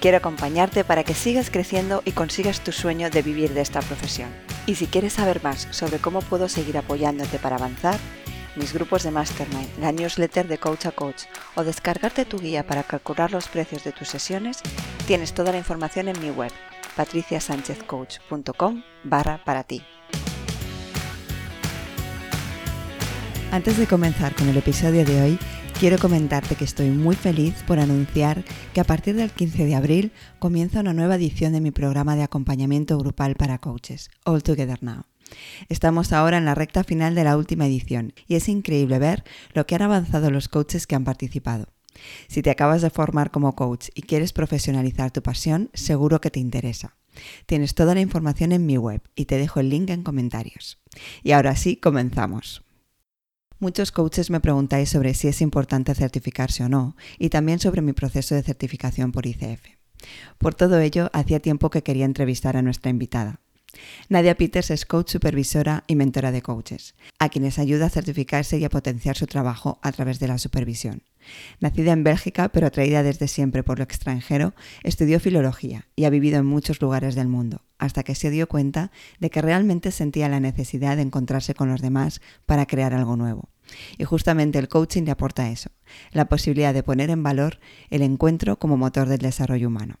Quiero acompañarte para que sigas creciendo y consigas tu sueño de vivir de esta profesión. Y si quieres saber más sobre cómo puedo seguir apoyándote para avanzar, mis grupos de Mastermind, la newsletter de Coach a Coach o descargarte tu guía para calcular los precios de tus sesiones, tienes toda la información en mi web patriciasanchezcoach.com barra para ti. Antes de comenzar con el episodio de hoy, quiero comentarte que estoy muy feliz por anunciar que a partir del 15 de abril comienza una nueva edición de mi programa de acompañamiento grupal para coaches, All Together Now. Estamos ahora en la recta final de la última edición y es increíble ver lo que han avanzado los coaches que han participado. Si te acabas de formar como coach y quieres profesionalizar tu pasión, seguro que te interesa. Tienes toda la información en mi web y te dejo el link en comentarios. Y ahora sí, comenzamos. Muchos coaches me preguntáis sobre si es importante certificarse o no y también sobre mi proceso de certificación por ICF. Por todo ello, hacía tiempo que quería entrevistar a nuestra invitada. Nadia Peters es coach supervisora y mentora de coaches, a quienes ayuda a certificarse y a potenciar su trabajo a través de la supervisión. Nacida en Bélgica, pero atraída desde siempre por lo extranjero, estudió filología y ha vivido en muchos lugares del mundo, hasta que se dio cuenta de que realmente sentía la necesidad de encontrarse con los demás para crear algo nuevo. Y justamente el coaching le aporta eso, la posibilidad de poner en valor el encuentro como motor del desarrollo humano.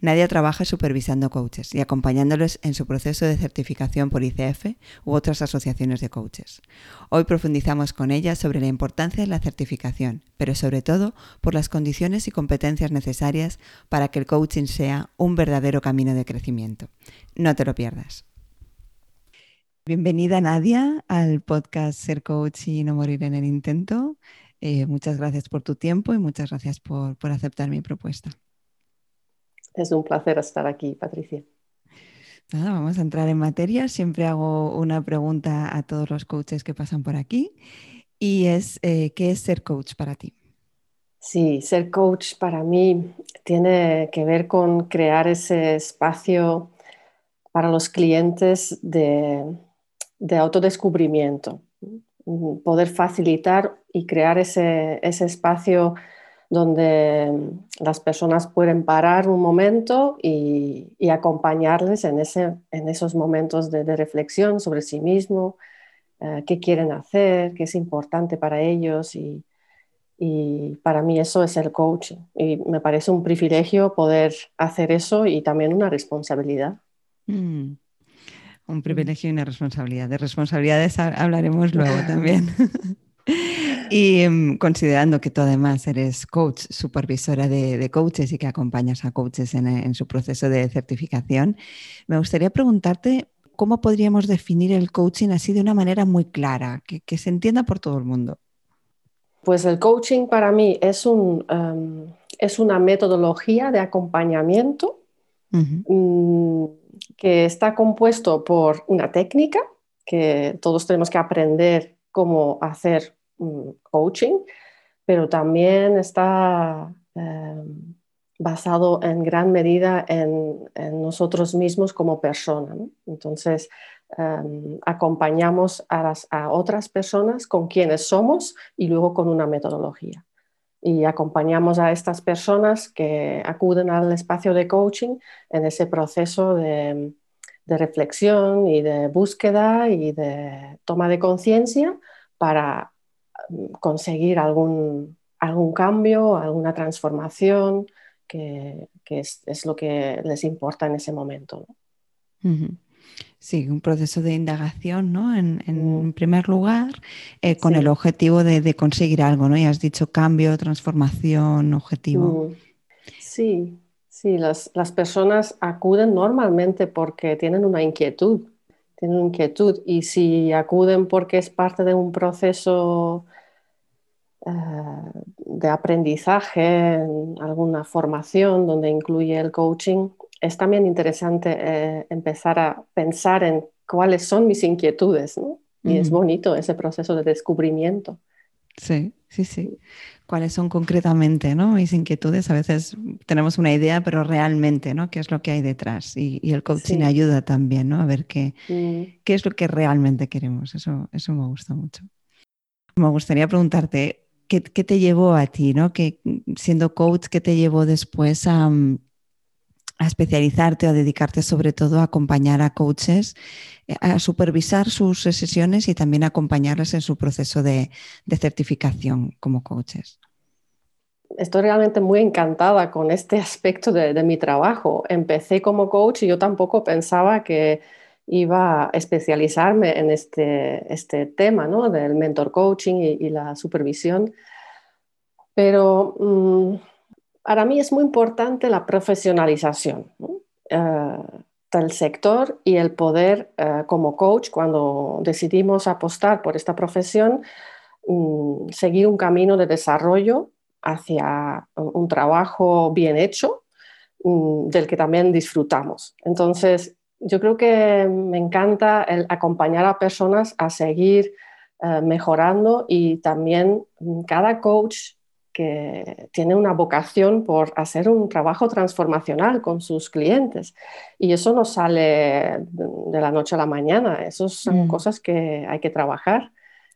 Nadia trabaja supervisando coaches y acompañándoles en su proceso de certificación por ICF u otras asociaciones de coaches. Hoy profundizamos con ella sobre la importancia de la certificación, pero sobre todo por las condiciones y competencias necesarias para que el coaching sea un verdadero camino de crecimiento. No te lo pierdas. Bienvenida Nadia al podcast Ser Coach y no morir en el intento. Eh, muchas gracias por tu tiempo y muchas gracias por aceptar mi propuesta. Es un placer estar aquí, Patricia. Nada, vamos a entrar en materia. Siempre hago una pregunta a todos los coaches que pasan por aquí y es, eh, ¿qué es ser coach para ti? Sí, ser coach para mí tiene que ver con crear ese espacio para los clientes de, de autodescubrimiento, poder facilitar y crear ese, ese espacio donde las personas pueden parar un momento y, acompañarles en, esos momentos de, reflexión sobre sí mismo, eh, qué quieren hacer, qué es importante para ellos y, para mí eso es el coaching y me parece un privilegio poder hacer eso y también una responsabilidad. Mm. Un privilegio y una responsabilidad. De responsabilidades hablaremos luego también. Y em, considerando que tú además eres coach, supervisora de, coaches y que acompañas a coaches en, su proceso de certificación, me gustaría preguntarte cómo podríamos definir el coaching así de una manera muy clara, que, se entienda por todo el mundo. Pues el coaching para mí es, un, em, es una metodología de acompañamiento mm, que está compuesto por una técnica que todos tenemos que aprender cómo hacer coaching, pero también está em, basado en gran medida en, nosotros mismos como personas. Entonces, em, acompañamos a, a, otras personas con quienes somos y luego con una metodología. Y acompañamos a estas personas que acuden al espacio de coaching en ese proceso de, de reflexión y de búsqueda y de toma de conciencia para conseguir algún, algún cambio, alguna transformación, que, es, lo que les importa en ese momento. Sí, un proceso de indagación, ¿no? En, mm. primer lugar, eh, con el objetivo de, conseguir algo, ¿no? Y has dicho cambio, transformación, objetivo. Mm. Sí, sí, las, las, personas acuden normalmente porque tienen una inquietud, tienen inquietud y si acuden porque es parte de un proceso de aprendizaje, alguna formación donde incluye el coaching, es también interesante eh, empezar a pensar en cuáles son mis inquietudes, ¿no? Y es bonito ese proceso de descubrimiento. Sí, sí, sí. ¿Cuáles son concretamente ¿no? mis inquietudes? A veces tenemos una idea, pero realmente, ¿no? ¿Qué es lo que hay detrás? Y, el coaching ayuda también, ¿no? A ver qué, qué es lo que realmente queremos. Eso, eso me gusta mucho. Me gustaría preguntarte, ¿qué, te llevó a ti, ¿no? Que, siendo coach, ¿qué te llevó después a, a especializarte o a dedicarte sobre todo a acompañar a coaches, eh, a supervisar sus sesiones y también acompañarles en su proceso de, certificación como coaches. Estoy realmente muy encantada con este aspecto de, mi trabajo. Empecé como coach y yo tampoco pensaba que iba a especializarme en este, este tema ¿no? del mentor coaching y, la supervisión. Pero mm, para mí es muy importante la profesionalización eh, del sector y el poder eh, como coach, cuando decidimos apostar por esta profesión, mm, seguir un camino de desarrollo hacia un trabajo bien hecho, mm, del que también disfrutamos. Entonces, yo creo que me encanta el acompañar a personas a seguir eh, mejorando y también mm, cada coach que tiene una vocación por hacer un trabajo transformacional con sus clientes. Y eso no sale de la noche a la mañana, eso son mm. cosas que hay que trabajar.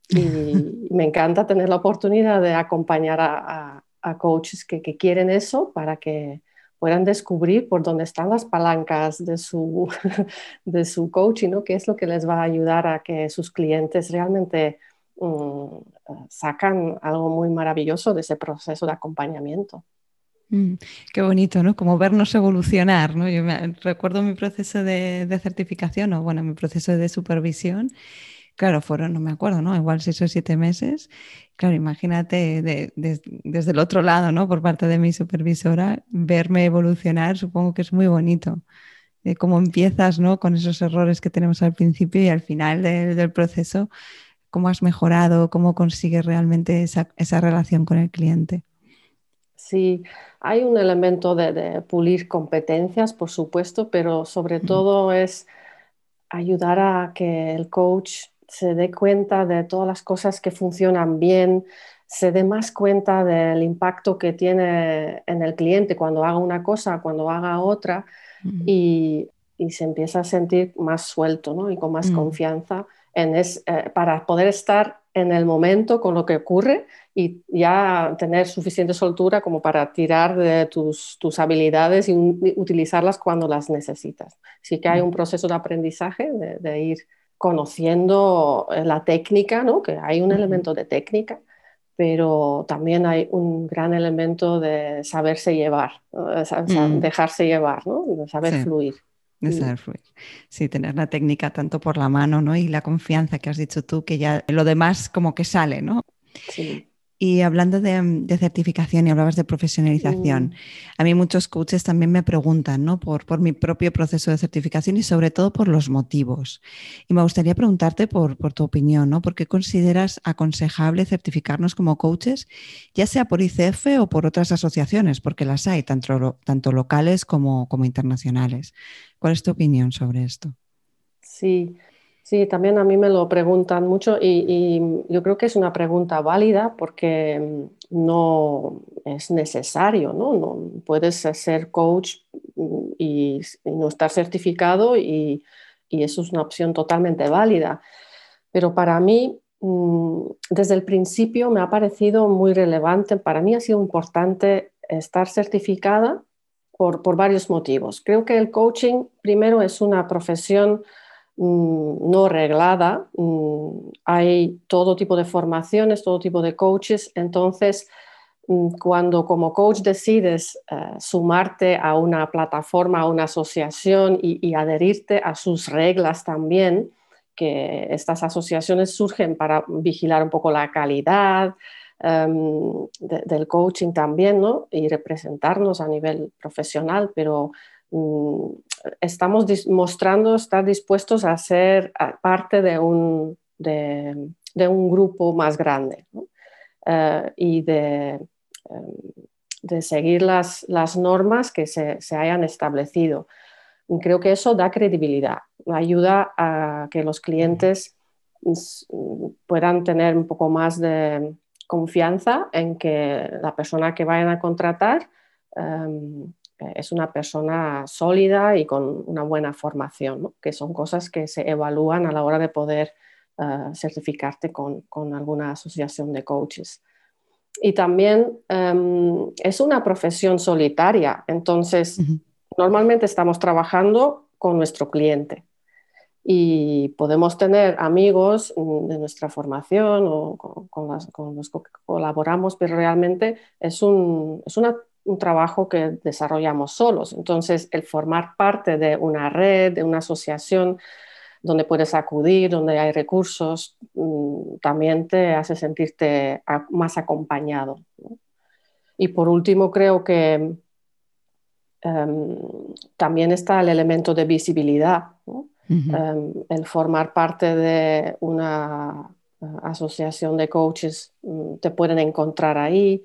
Y me encanta tener la oportunidad de acompañar a, coaches que, quieren eso para que puedan descubrir por dónde están las palancas de su, de su coaching, ¿no? qué es lo que les va a ayudar a que sus clientes realmente Mm, sacan algo muy maravilloso de ese proceso de acompañamiento. Mm, qué bonito, ¿no? Como vernos evolucionar, ¿no? Yo me, recuerdo mi proceso de, certificación o, bueno, mi proceso de supervisión. Claro, fueron, no me acuerdo, ¿no? Igual seis o siete meses. Claro, imagínate desde el otro lado, ¿no? Por parte de mi supervisora, verme evolucionar, supongo que es muy bonito. cómo empiezas, ¿no? Con esos errores que tenemos al principio y al final del proceso cómo has mejorado, cómo consigues realmente esa, relación con el cliente. Sí, hay un elemento de, pulir competencias, por supuesto, pero sobre todo es ayudar a que el coach se dé cuenta de todas las cosas que funcionan bien, se dé más cuenta del impacto que tiene en el cliente cuando haga una cosa, cuando haga otra, y, se empieza a sentir más suelto y con más confianza eh, para poder estar en el momento con lo que ocurre y ya tener suficiente soltura como para tirar de tus, habilidades y utilizarlas cuando las necesitas. Sí que hay un proceso de aprendizaje, de, ir conociendo eh, la técnica, ¿no? que hay un elemento de técnica, pero también hay un gran elemento de saberse llevar, mm. dejarse llevar, ¿no? de saber fluir. De saber fluir. Sí, tener la técnica tanto por la mano, ¿no? Y la confianza que has dicho tú, que ya lo demás como que sale, ¿no? Sí. Y hablando de, certificación y hablabas de profesionalización, mm. a mí muchos coaches también me preguntan ¿no? por, por, mi propio proceso de certificación y sobre todo por los motivos. Y me gustaría preguntarte por, por, tu opinión, ¿no? ¿por qué consideras aconsejable certificarnos como coaches, ya sea por ICF o por otras asociaciones? Porque las hay, tanto, tanto locales como, como internacionales. ¿Cuál es tu opinión sobre esto? Sí, Sí, también a mí me lo preguntan mucho y, yo creo que es una pregunta válida porque mm, no es necesario, ¿no? no puedes ser coach mm, y, no estar certificado y, eso es una opción totalmente válida. Pero para mí, mm, desde el principio me ha parecido muy relevante, para mí ha sido importante estar certificada por, por varios motivos. Creo que el coaching, primero, es una profesión no reglada. Mm, hay todo tipo de formaciones, todo tipo de coaches. Entonces, mm, cuando como coach decides eh, sumarte a una plataforma, a una asociación y, adherirte a sus reglas también, que estas asociaciones surgen para vigilar un poco la calidad em, del coaching también, ¿no? Y representarnos a nivel profesional, pero estamos mostrando estar dispuestos a ser parte de un, de, un grupo más grande y de, em, seguir las, normas que se, hayan establecido. creo que eso da credibilidad, ayuda a que los clientes puedan tener un poco más de confianza en que la persona que vayan a contratar em, es una persona sólida y con una buena formación, que son cosas que se evalúan a la hora de poder eh, certificarte con, alguna asociación de coaches. Y también em, es una profesión solitaria, entonces normalmente estamos trabajando con nuestro cliente y podemos tener amigos de nuestra formación o con, los que colaboramos, pero realmente es un, es un trabajo que desarrollamos solos. Entonces, el formar parte de una red, de una asociación donde puedes acudir, donde hay recursos, mm, también te hace sentirte más acompañado. Y por último, creo que em, también está el elemento de visibilidad. Em, el formar parte de una eh, asociación de coaches, mm, te pueden encontrar ahí.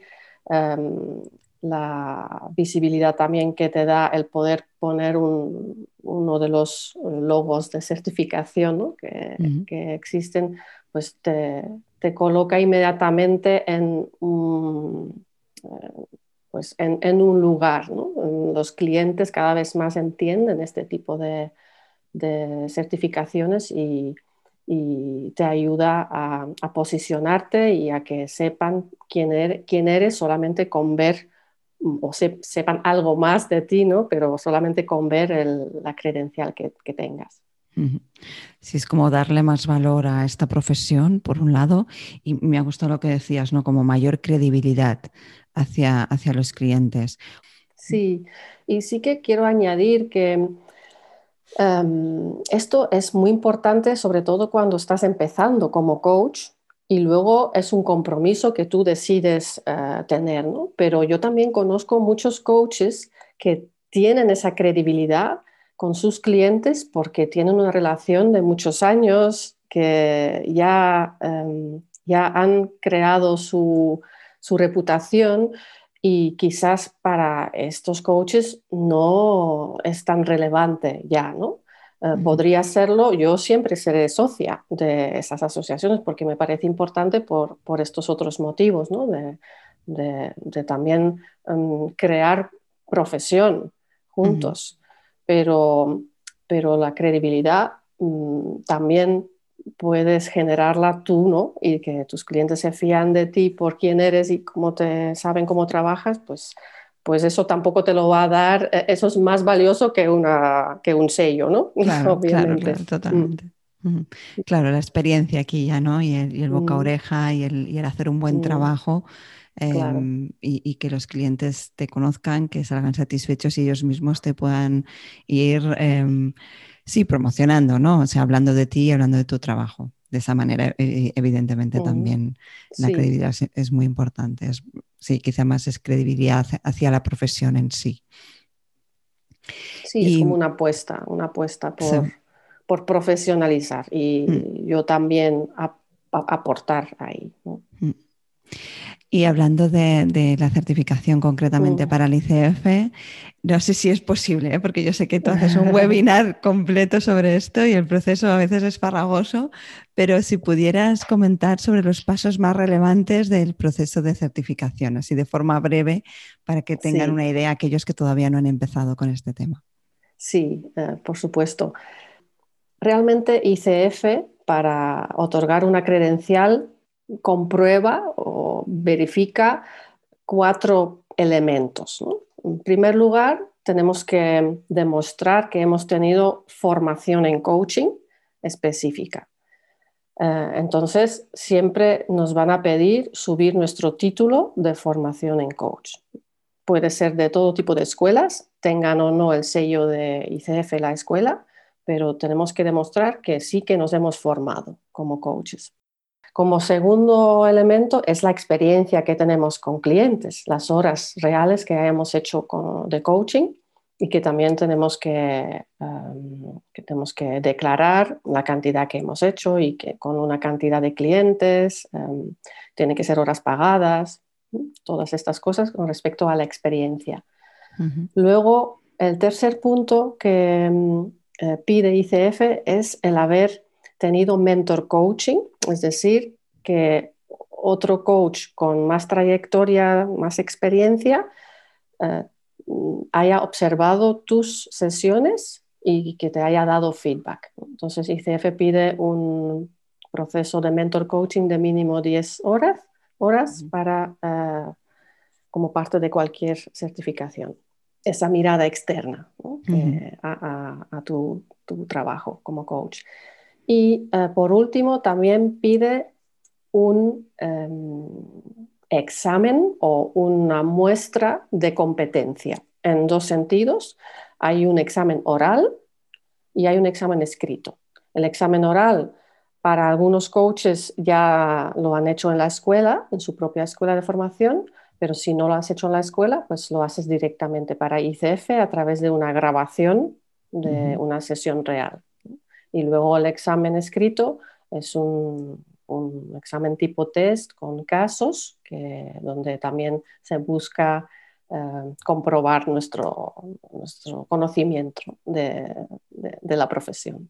Em, la visibilidad también que te da el poder poner uno de los logos de certificación que, existen, pues te, coloca inmediatamente en un, eh, pues en, un lugar. Los clientes cada vez más entienden este tipo de, certificaciones y, te ayuda a, posicionarte y a que sepan quién, er, quién eres solamente con ver o sepan algo más de ti, ¿no? Pero solamente con ver la credencial que, tengas. Sí, es como darle más valor a esta profesión, por un lado, y me ha gustado lo que decías, ¿no? Como mayor credibilidad hacia, hacia los clientes. Sí, y sí que quiero añadir que em, esto es muy importante, sobre todo cuando estás empezando como coach, y luego es un compromiso que tú decides eh, tener, ¿no? Pero yo también conozco muchos coaches que tienen esa credibilidad con sus clientes porque tienen una relación de muchos años, que ya, em, ya han creado su, su reputación y quizás para estos coaches no es tan relevante ya, ¿no? Eh, podría serlo, yo siempre seré socia de esas asociaciones porque me parece importante por, estos otros motivos, ¿no? de, también em, crear profesión juntos. pero, pero la credibilidad mm, también puedes generarla tú, ¿no? Y que tus clientes se fían de ti por quién eres y cómo te saben cómo trabajas, pues pues eso tampoco te lo va a dar, eh, eso es más valioso que, una, que un sello, ¿no? Claro, Obviamente. claro, totalmente. Mm. Claro, la experiencia aquí ya, ¿no? Y el, boca mm. oreja y el, hacer un buen mm. trabajo em, y, que los clientes te conozcan, que salgan satisfechos y ellos mismos te puedan ir, em, sí, promocionando, ¿no? O sea, hablando de ti y hablando de tu trabajo de esa manera, e, evidentemente también la credibilidad es, muy importante. Sí, quizá más es credibilidad hacia, la profesión en sí. Sí, es como una apuesta, una apuesta por, por profesionalizar y mm. yo también aportar ahí. Mm. Y hablando de, la certificación concretamente mm. para el ICF, no sé si es posible, ¿eh? porque yo sé que tú haces un webinar completo sobre esto y el proceso a veces es farragoso, pero si pudieras comentar sobre los pasos más relevantes del proceso de certificación, así de forma breve, para que tengan una idea aquellos que todavía no han empezado con este tema. Sí, eh, por supuesto. Realmente ICF, para otorgar una credencial, comprueba o verifica cuatro elementos. En primer lugar, tenemos que demostrar que hemos tenido formación en coaching específica. Eh, entonces, siempre nos van a pedir subir nuestro título de formación en coach. Puede ser de todo tipo de escuelas, tengan o no el sello de ICF la escuela, pero tenemos que demostrar que sí que nos hemos formado como coaches. Como segundo elemento es la experiencia que tenemos con clientes, las horas reales que hayamos hecho de coaching y que también tenemos que, em, tenemos que declarar la cantidad que hemos hecho y que con una cantidad de clientes, um, tiene que ser horas pagadas. todas estas cosas con respecto a la experiencia. Luego, el tercer punto que mm, eh, pide ICF es el haber tenido mentor coaching, es decir, que otro coach con más trayectoria, más experiencia, eh, haya observado tus sesiones y que te haya dado feedback. Entonces, ICF pide un proceso de mentor coaching de mínimo 10 horas, horas para, uh, como parte de cualquier certificación. Esa mirada externa a, tu, tu, trabajo como coach. Y uh, por último, también pide un um, examen o una muestra de competencia en dos sentidos. Hay un examen oral y hay un examen escrito. El examen oral para algunos coaches ya lo han hecho en la escuela, en su propia escuela de formación, pero si no lo has hecho en la escuela, pues lo haces directamente para ICF a través de una grabación de una sesión real. Y luego el examen escrito es un, un examen tipo test con casos, que, donde también se busca eh, comprobar nuestro, nuestro conocimiento de, de, la profesión.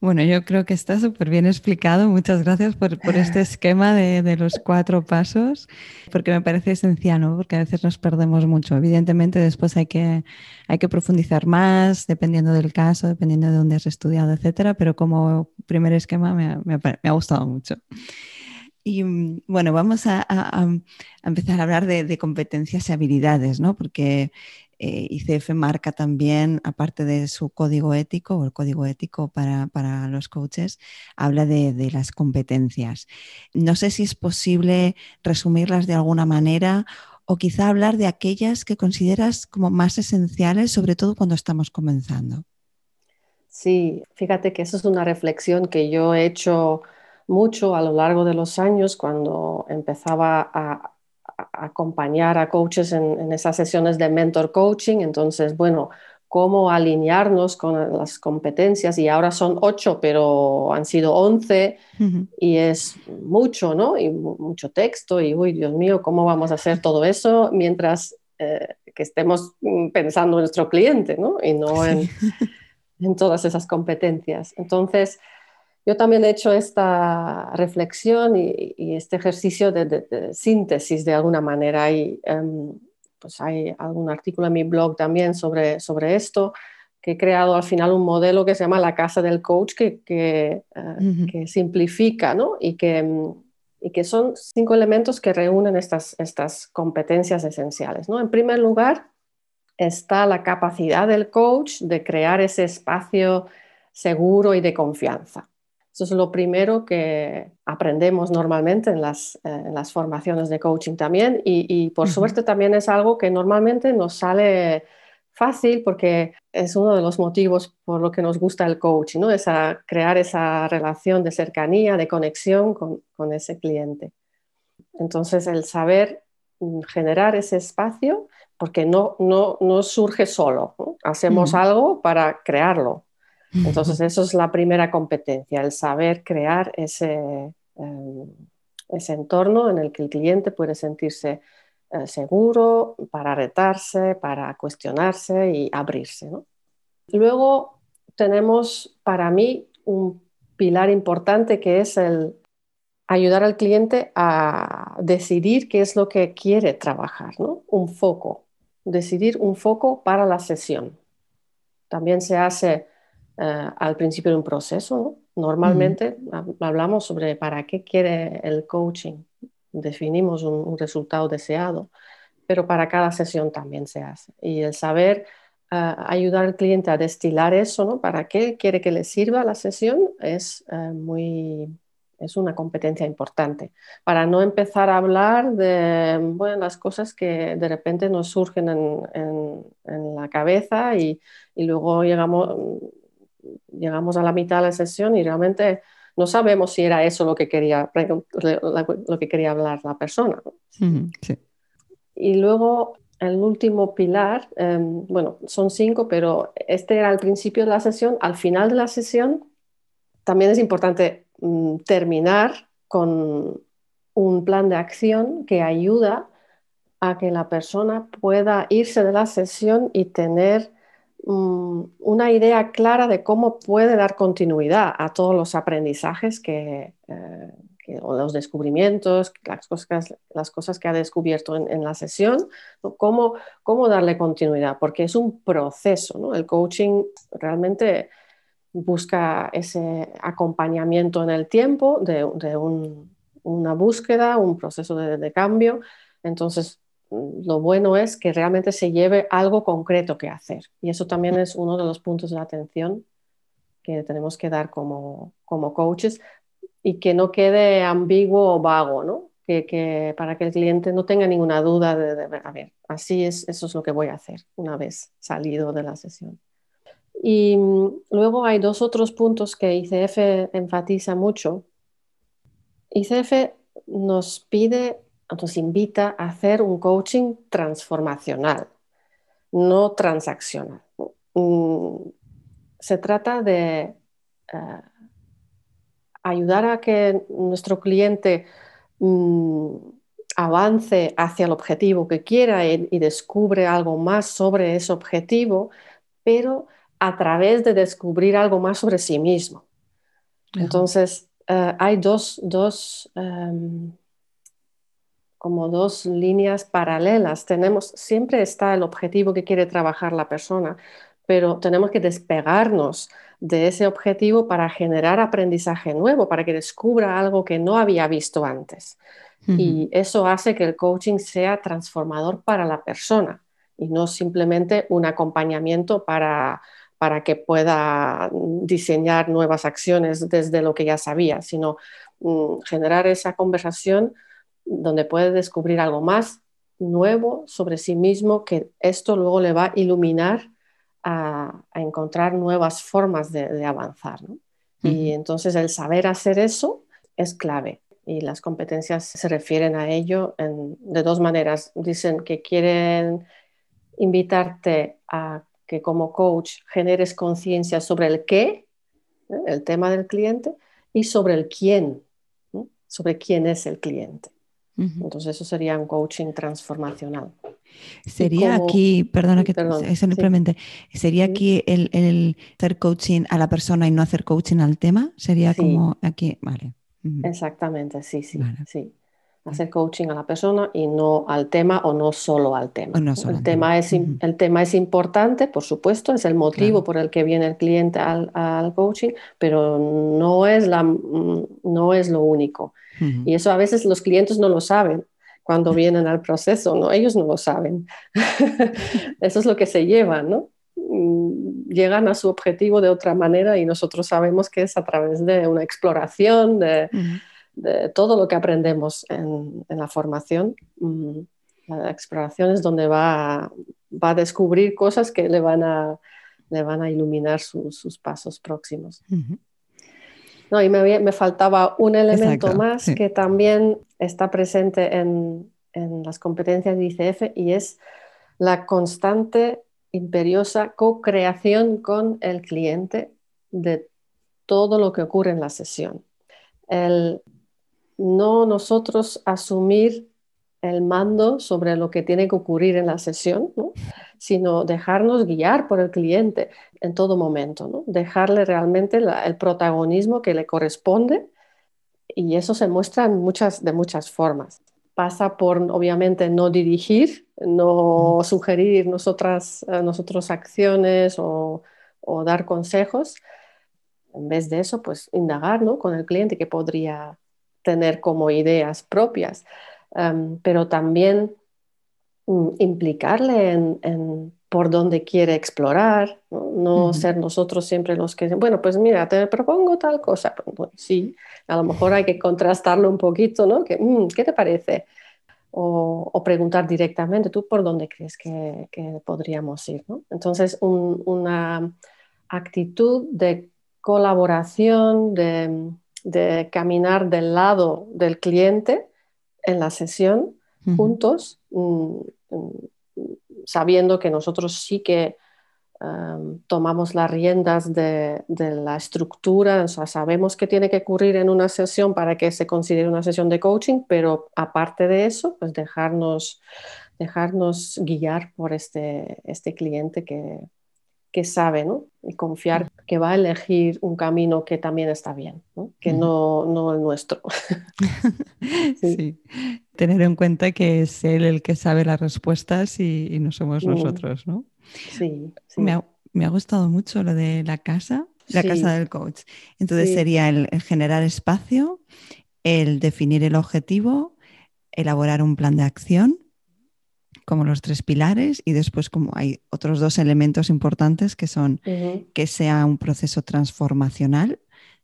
Bueno, yo creo que está súper bien explicado. Muchas gracias por, por este esquema de, de, los cuatro pasos, porque me parece esencial, ¿no? porque a veces nos perdemos mucho. Evidentemente, después hay que, hay que profundizar más, dependiendo del caso, dependiendo de dónde has estudiado, etcétera, pero como primer esquema me, me, me ha gustado mucho. Y mm, bueno, vamos a, empezar a hablar de, competencias y habilidades, ¿no? Porque eh, ICF marca también, aparte de su código ético o el código ético para, los coaches, habla de, las competencias. No sé si es posible resumirlas de alguna manera o quizá hablar de aquellas que consideras como más esenciales, sobre todo cuando estamos comenzando. Sí, fíjate que eso es una reflexión que yo he hecho mucho a lo largo de los años cuando empezaba a, acompañar a coaches en, esas sesiones de mentor coaching. Entonces, bueno, cómo alinearnos con las competencias y ahora son ocho, pero han sido once y es mucho, ¿no? Y mucho texto y, uy, Dios mío, ¿cómo vamos a hacer todo eso mientras eh, que estemos pensando en nuestro cliente, ¿no? Y no en, en todas esas competencias. Entonces, yo también he hecho esta reflexión y, este ejercicio de, síntesis de alguna manera. Y, em, pues hay algún artículo en mi blog también sobre, sobre esto, que he creado al final un modelo que se llama la casa del coach, que, que, eh, simplifica ¿no? y, que, em, y que son cinco elementos que reúnen estas, estas competencias esenciales. ¿no? En primer lugar, está la capacidad del coach de crear ese espacio seguro y de confianza. Eso es lo primero que aprendemos normalmente en las, eh, las formaciones de coaching también. Y, por suerte también es algo que normalmente nos sale fácil porque es uno de los motivos por lo que nos gusta el coaching, ¿no? Esa, crear esa relación de cercanía, de conexión con, con ese cliente. Entonces, el saber mm, generar ese espacio, porque no, no, no surge solo, hacemos algo para crearlo, entonces, eso es la primera competencia, el saber crear ese, em, ese entorno en el que el cliente puede sentirse eh, seguro para retarse, para cuestionarse y abrirse. Luego tenemos para mí un pilar importante que es el ayudar al cliente a decidir qué es lo que quiere trabajar, un foco, decidir un foco para la sesión. También se hace eh, al principio de un proceso. Normalmente hablamos sobre para qué quiere el coaching, definimos un, resultado deseado, pero para cada sesión también se hace. Y el saber eh, ayudar al cliente a destilar eso, ¿no? ¿Para qué quiere que le sirva la sesión? Es eh, muy es una competencia importante para no empezar a hablar de bueno, las cosas que de repente nos surgen en, en, la cabeza y, y, luego llegamos, llegamos a la mitad de la sesión y realmente no sabemos si era eso lo que quería, lo que quería hablar la persona. Y luego el último pilar, em, bueno, son cinco, pero este era al principio de la sesión. Al final de la sesión también es importante mm, terminar con un plan de acción que ayuda a que la persona pueda irse de la sesión y tener una idea clara de cómo puede dar continuidad a todos los aprendizajes que, eh, o los descubrimientos, las cosas, las cosas que ha descubierto en, la sesión, cómo, cómo, darle continuidad, porque es un proceso. ¿no? El coaching realmente busca ese acompañamiento en el tiempo de, una búsqueda, un proceso de, cambio. Entonces, lo bueno es que realmente se lleve algo concreto que hacer. Y eso también es uno de los puntos de atención que tenemos que dar como, como coaches y que no quede ambiguo o vago, ¿no? Que, para que el cliente no tenga ninguna duda de, a ver, así es, eso es lo que voy a hacer una vez salido de la sesión. Y mm, luego hay dos otros puntos que ICF enfatiza mucho. ICF nos pide, nos invita a hacer un coaching transformacional, no transaccional. Mm, se trata de eh, ayudar a que nuestro cliente mm, avance hacia el objetivo que quiera y, descubre algo más sobre ese objetivo, pero a través de descubrir algo más sobre sí mismo. Entonces, eh, hay dos, em, como dos líneas paralelas. Tenemos, siempre está el objetivo que quiere trabajar la persona, pero tenemos que despegarnos de ese objetivo para generar aprendizaje nuevo, para que descubra algo que no había visto antes. Y eso hace que el coaching sea transformador para la persona y no simplemente un acompañamiento para, para que pueda diseñar nuevas acciones desde lo que ya sabía, sino mm, generar esa conversación donde puede descubrir algo más nuevo sobre sí mismo, que esto luego le va a iluminar a, encontrar nuevas formas de, avanzar. Y entonces el saber hacer eso es clave. Y las competencias se refieren a ello de dos maneras. Dicen que quieren invitarte a que como coach generes conciencia sobre el qué, ¿eh? el tema del cliente, y sobre el quién, sobre quién es el cliente. Entonces eso sería un coaching transformacional. Sería aquí, perdona que simplemente, sería aquí el, hacer coaching a la persona y no hacer coaching al tema, sería como aquí, vale. Exactamente, sí, sí, sí. Hacer coaching a la persona y no al tema o no solo al tema. el, tema es, el tema es importante, por supuesto, es el motivo por el que viene el cliente al, al, coaching, pero no es, la, mm, no es lo único. Y eso a veces los clientes no lo saben cuando vienen al proceso, ¿no? Ellos no lo saben. Eso es lo que se lleva, ¿no? Mm, llegan a su objetivo de otra manera y nosotros sabemos que es a través de una exploración de, todo lo que aprendemos en, la formación. Mm, la exploración es donde va, va a descubrir cosas que le van a, le van a iluminar sus pasos próximos. No, y me, faltaba un elemento más que también está presente en, las competencias de ICF y es la constante, imperiosa co-creación con el cliente de todo lo que ocurre en la sesión. El no nosotros asumir el mando sobre lo que tiene que ocurrir en la sesión, sino dejarnos guiar por el cliente en todo momento, dejarle realmente el protagonismo que le corresponde y eso se muestra en muchas, de muchas formas. Pasa por, obviamente, no dirigir, no sugerir nosotras, eh, nosotros acciones o, dar consejos. En vez de eso, pues indagar con el cliente que podría tener como ideas propias, em, pero también implicarle en por dónde quiere explorar, no, ser nosotros siempre los que bueno, pues mira, te propongo tal cosa. Pues, sí, a lo mejor hay que contrastarlo un poquito, ¿no? Que, mm, ¿Qué te parece? O, preguntar directamente, ¿tú por dónde crees que, podríamos ir? Entonces, una actitud de colaboración, de, caminar del lado del cliente en la sesión juntos. Mm, mm, sabiendo que nosotros sí que em, tomamos las riendas de, la estructura, sabemos qué tiene que ocurrir en una sesión para que se considere una sesión de coaching, pero aparte de eso, pues dejarnos, dejarnos guiar por este, este cliente que, que sabe, ¿no? Y confiar que va a elegir un camino que también está bien, ¿no? que no, no, el nuestro. sí. Tener en cuenta que es él el que sabe las respuestas y, no somos nosotros, ¿no? Sí. Me, ha, gustado mucho lo de la casa, la casa del coach. Entonces sería el generar espacio, el definir el objetivo, elaborar un plan de acción como los tres pilares y después como hay otros dos elementos importantes que son que sea un proceso transformacional,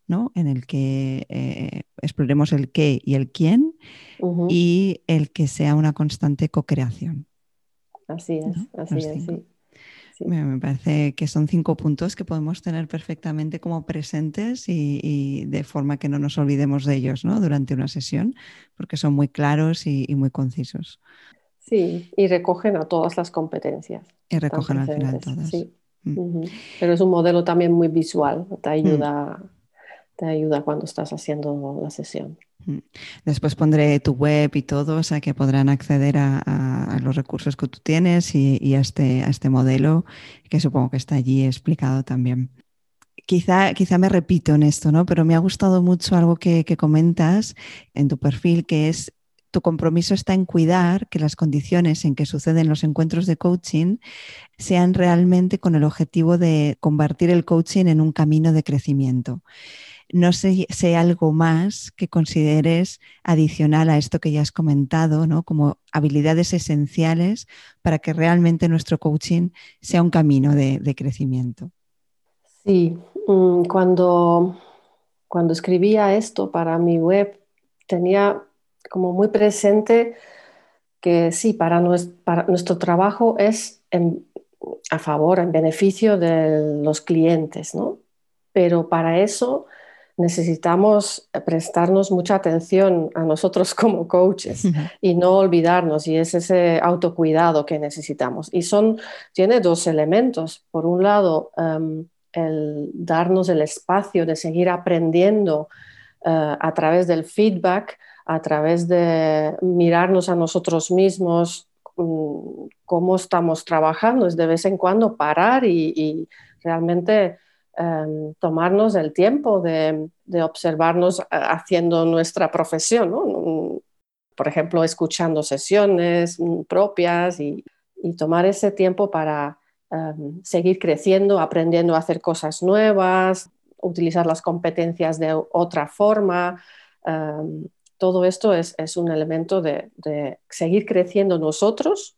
¿no? En el que eh, exploremos el qué y el quién y el que sea una constante co-creación. Así es, así es, Me parece que son cinco puntos que podemos tener perfectamente como presentes y, de forma que no nos olvidemos de ellos ¿no? durante una sesión, porque son muy claros y muy concisos. Sí, y recogen a todas las competencias. Y recogen al final todas. Sí. Mm. Pero es un modelo también muy visual, te mm. ayuda, te ayuda cuando estás haciendo la sesión. Mm. Después pondré tu web y todo, o sea que podrán acceder a, los recursos que tú tienes y, a, este, a este modelo, que supongo que está allí explicado también. Quizá, quizá me repito en esto, ¿no? Pero me ha gustado mucho algo que, que comentas en tu perfil, que es tu compromiso está en cuidar que las condiciones en que suceden los encuentros de coaching sean realmente con el objetivo de convertir el coaching en un camino de crecimiento. No sé si algo más que consideres adicional a esto que ya has comentado, ¿no? como habilidades esenciales para que realmente nuestro coaching sea un camino de, crecimiento. Sí, mm, cuando, cuando escribía esto para mi web tenía como muy presente que sí, para, nuestro, trabajo es a favor, en beneficio de los clientes, ¿no? Pero para eso necesitamos prestarnos mucha atención a nosotros como coaches y no olvidarnos, y es ese autocuidado que necesitamos. Y son, tiene dos elementos. Por un lado, em, el darnos el espacio de seguir aprendiendo eh, a través del feedback, a través de mirarnos a nosotros mismos mm, cómo estamos trabajando, es de vez en cuando parar y, realmente em, tomarnos el tiempo de, observarnos haciendo nuestra profesión, mm, por ejemplo, escuchando sesiones mm, propias y, tomar ese tiempo para em, seguir creciendo, aprendiendo a hacer cosas nuevas, utilizar las competencias de otra forma. Em, todo esto es, un elemento de, seguir creciendo nosotros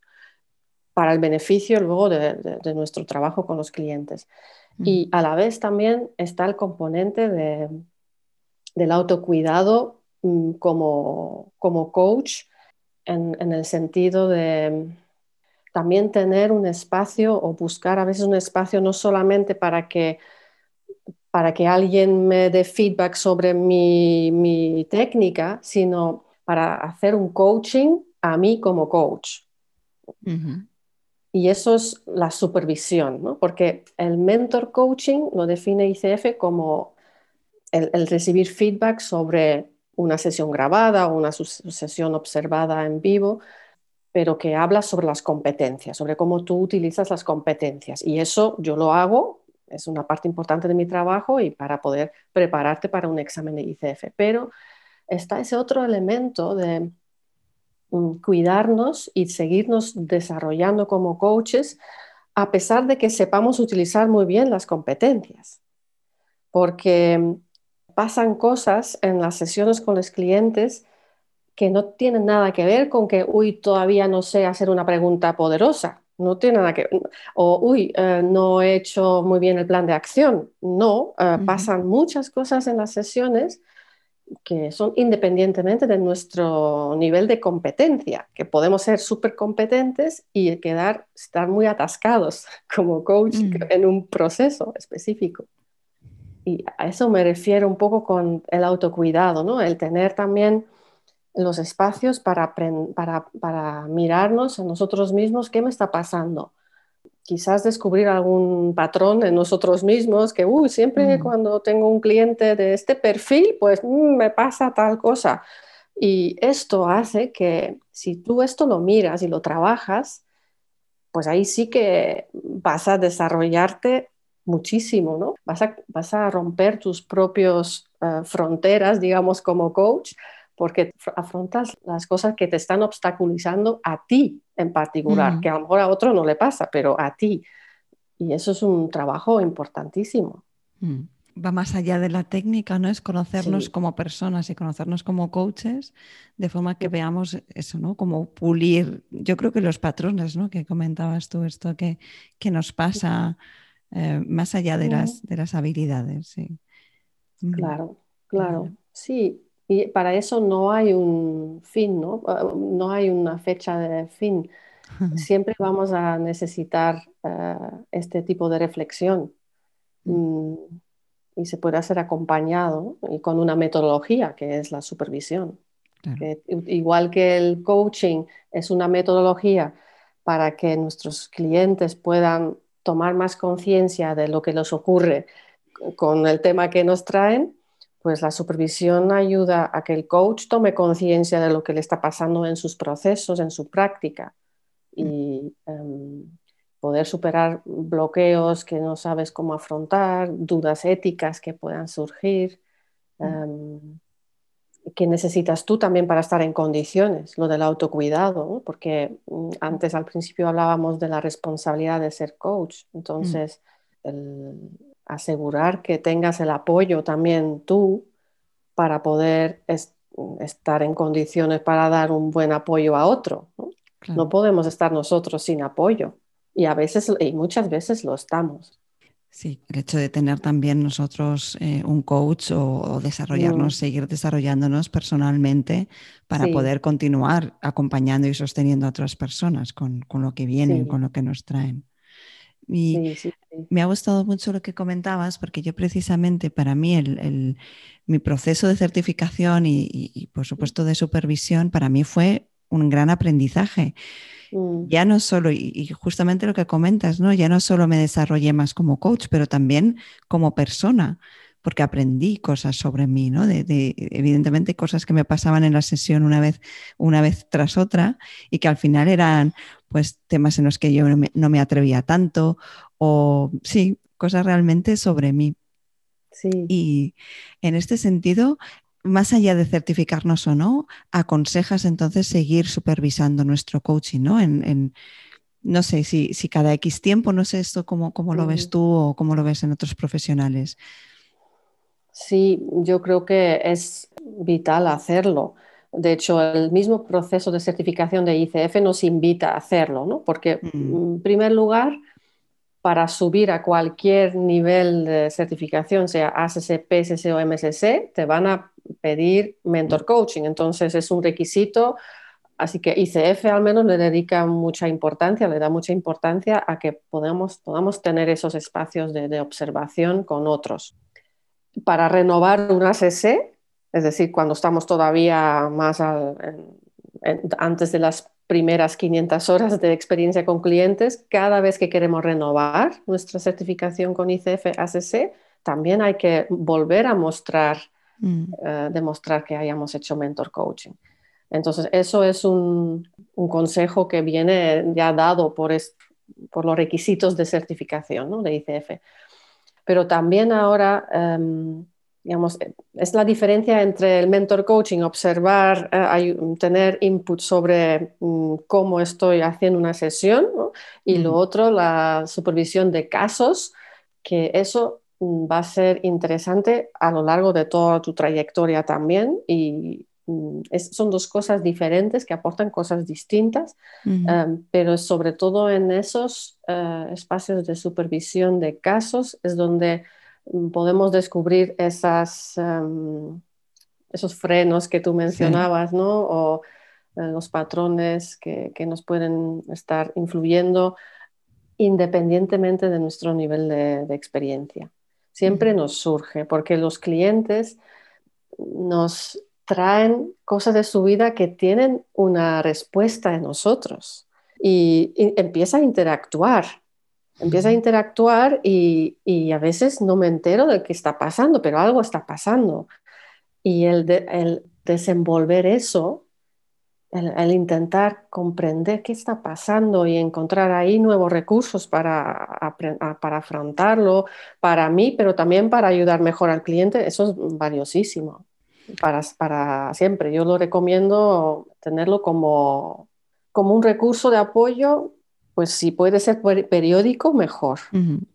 para el beneficio luego de, nuestro trabajo con los clientes. Y a la vez también está el componente del autocuidado mm, como, coach en, el sentido de también tener un espacio o buscar a veces un espacio no solamente para que para que alguien me dé feedback sobre mi, técnica, sino para hacer un coaching a mí como coach. Y eso es la supervisión, ¿no? porque el mentor coaching lo define ICF como el, recibir feedback sobre una sesión grabada o una sesión observada en vivo, pero que habla sobre las competencias, sobre cómo tú utilizas las competencias. Y eso yo lo hago es una parte importante de mi trabajo y para poder prepararte para un examen de ICF. Pero está ese otro elemento de mm, cuidarnos y seguirnos desarrollando como coaches a pesar de que sepamos utilizar muy bien las competencias. Porque mm, pasan cosas en las sesiones con los clientes que no tienen nada que ver con que, uy, todavía no sé hacer una pregunta poderosa no tiene nada que o uy, eh, no he hecho muy bien el plan de acción. No, eh, pasan muchas cosas en las sesiones que son independientemente de nuestro nivel de competencia, que podemos ser súper competentes y quedar, estar muy atascados como coach mm. en un proceso específico. Y a eso me refiero un poco con el autocuidado, ¿no? El tener también los espacios para, para, para mirarnos a nosotros mismos qué me está pasando, quizás descubrir algún patrón en nosotros mismos, que uy, siempre cuando tengo un cliente de este perfil, pues mm, me pasa tal cosa. Y esto hace que si tú esto lo miras y lo trabajas, pues ahí sí que vas a desarrollarte muchísimo, ¿no? Vas a, vas a romper tus propias eh, fronteras, digamos, como coach, porque afrontas las cosas que te están obstaculizando a ti en particular, que a lo mejor a otro no le pasa, pero a ti. Y eso es un trabajo importantísimo. Mm. Va más allá de la técnica, ¿no? Es conocernos como personas y conocernos como coaches, de forma que veamos eso, ¿no? Como pulir, yo creo que los patrones, ¿no? Que comentabas tú, esto que, que nos pasa eh, más allá de, las, de las habilidades, sí. Mm. Claro, claro. Sí, y para eso no hay un fin, ¿no? Ah, no hay una fecha de fin. Siempre vamos a necesitar eh, este tipo de reflexión mm. Mm, y se puede hacer acompañado y con una metodología que es la supervisión. igual que el coaching es una metodología para que nuestros clientes puedan tomar más conciencia de lo que les ocurre con el tema que nos traen, pues la supervisión ayuda a que el coach tome conciencia de lo que le está pasando en sus procesos, en su práctica y em, poder superar bloqueos que no sabes cómo afrontar, dudas éticas que puedan surgir. Em, que necesitas tú también para estar en condiciones, lo del autocuidado, porque mm, antes al principio hablábamos de la responsabilidad de ser coach, entonces el, asegurar que tengas el apoyo también tú para poder estar en condiciones para dar un buen apoyo a otro. ¿no? podemos estar nosotros sin apoyo y a veces y muchas veces lo estamos. Sí, el hecho de tener también nosotros eh, un coach o, desarrollarnos, mm. seguir desarrollándonos personalmente para poder continuar acompañando y sosteniendo a otras personas con, lo que vienen, con lo que nos traen. Y me ha gustado mucho lo que comentabas, porque yo precisamente para mí el, mi proceso de certificación y, por supuesto de supervisión, para mí fue un gran aprendizaje. Mm. Ya no solo, y, justamente lo que comentas, ¿no? Ya no solo me desarrollé más como coach, pero también como persona porque aprendí cosas sobre mí, ¿no? De, evidentemente cosas que me pasaban en la sesión una vez, una vez tras otra y que al final eran pues temas en los que yo no me, atrevía tanto o sí, cosas realmente sobre mí. Sí. Y en este sentido, más allá de certificarnos o no, aconsejas entonces seguir supervisando nuestro coaching, ¿no? En, no sé si, si, cada X tiempo, no sé esto cómo, cómo lo ves tú o cómo lo ves en otros profesionales. Sí, yo creo que es vital hacerlo. De hecho, el mismo proceso de certificación de ICF nos invita a hacerlo, ¿no? Porque, mm. en primer lugar, para subir a cualquier nivel de certificación, sea ACC, PSC o MSC, te van a pedir mentor coaching. Entonces, es un requisito. Así que ICF al menos le dedica mucha importancia, le da mucha importancia a que podamos, podamos tener esos espacios de observación con otros para renovar un ACC, es decir, cuando estamos todavía más antes de las primeras 500 horas de experiencia con clientes, cada vez que queremos renovar nuestra certificación con ICF ACC, también hay que volver a mostrar, mm. eh, demostrar que hayamos hecho mentor coaching. Entonces, eso es un, consejo que viene ya dado por, por los requisitos de certificación de ICF pero también ahora, em, digamos, es la diferencia entre el mentor coaching, observar, eh, tener input sobre mm, cómo estoy haciendo una sesión, y lo otro, la supervisión de casos, que eso mm, va a ser interesante a lo largo de toda tu trayectoria también. Y Mm, son dos cosas diferentes que aportan cosas distintas, em, pero sobre todo en esos eh, espacios de supervisión de casos es donde mm, podemos descubrir esas, em, esos frenos que tú mencionabas, ¿no? O eh, los patrones que, nos pueden estar influyendo independientemente de nuestro nivel de, experiencia. Siempre nos surge, porque los clientes nos traen cosas de su vida que tienen una respuesta en nosotros y, empieza a interactuar Empieza a interactuar y, a veces no me entero de qué está pasando, pero algo está pasando. Y el, el desenvolver eso, el, intentar comprender qué está pasando y encontrar ahí nuevos recursos para, para afrontarlo, para mí, pero también para ayudar mejor al cliente, eso es valiosísimo para, para siempre. Yo lo recomiendo tenerlo como, como un recurso de apoyo pues si puede ser periódico, mejor. Muy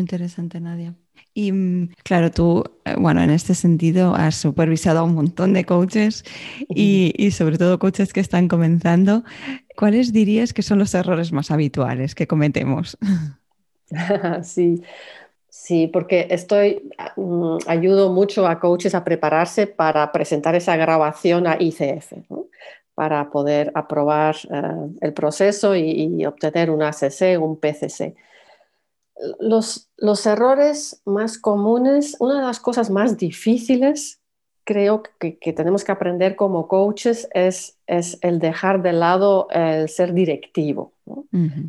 interesante, Nadia. Y mm, claro, tú, eh, bueno, en este sentido has supervisado a un montón de coaches y, sobre todo coaches que están comenzando. ¿Cuáles dirías que son los errores más habituales que cometemos? sí, sí, porque estoy, mm, ayudo mucho a coaches a prepararse para presentar esa grabación a ICF para poder aprobar eh, el proceso y, obtener un ACC, un PCC. Los, los, errores más comunes, una de las cosas más difíciles, creo que, tenemos que aprender como coaches es, es, el dejar de lado el ser directivo,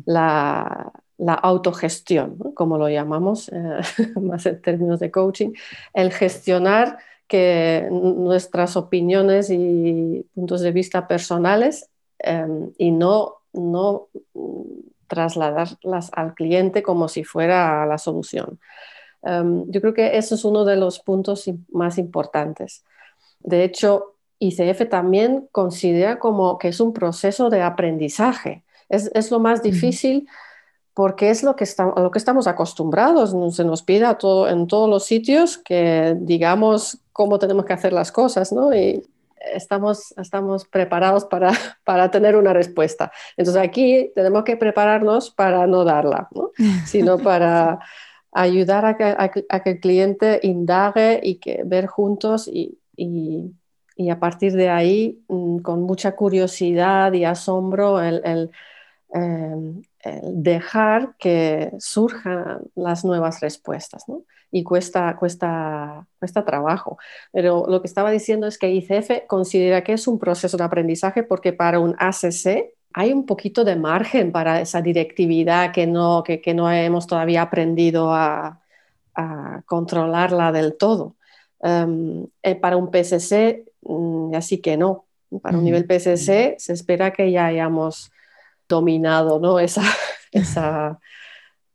la, la, autogestión, como lo llamamos eh, más en términos de coaching, el gestionar que nuestras opiniones y puntos de vista personales em, y no, no trasladarlas al cliente como si fuera la solución. Em, yo creo que eso es uno de los puntos más importantes. De hecho, ICF también considera como que es un proceso de aprendizaje. Es, es lo más difícil porque es lo que, a lo que estamos acostumbrados. Se nos pide todo, en todos los sitios que digamos cómo tenemos que hacer las cosas, ¿no? Y estamos, estamos preparados para, para tener una respuesta. Entonces aquí tenemos que prepararnos para no darla, ¿no? sino para ayudar a que, a, que, el cliente indague y que ver juntos y, y, y a partir de ahí, mm, con mucha curiosidad y asombro, el, el em, dejar que surjan las nuevas respuestas. ¿no? Y cuesta, cuesta, cuesta trabajo. Pero lo que estaba diciendo es que ICF considera que es un proceso de aprendizaje porque para un ACC hay un poquito de margen para esa directividad que no, que, que no hemos todavía aprendido a, a controlarla del todo. Um, eh, para un PSC, mm, así que no. Para un nivel PSC se espera que ya hayamos dominado ¿no? esa, esa,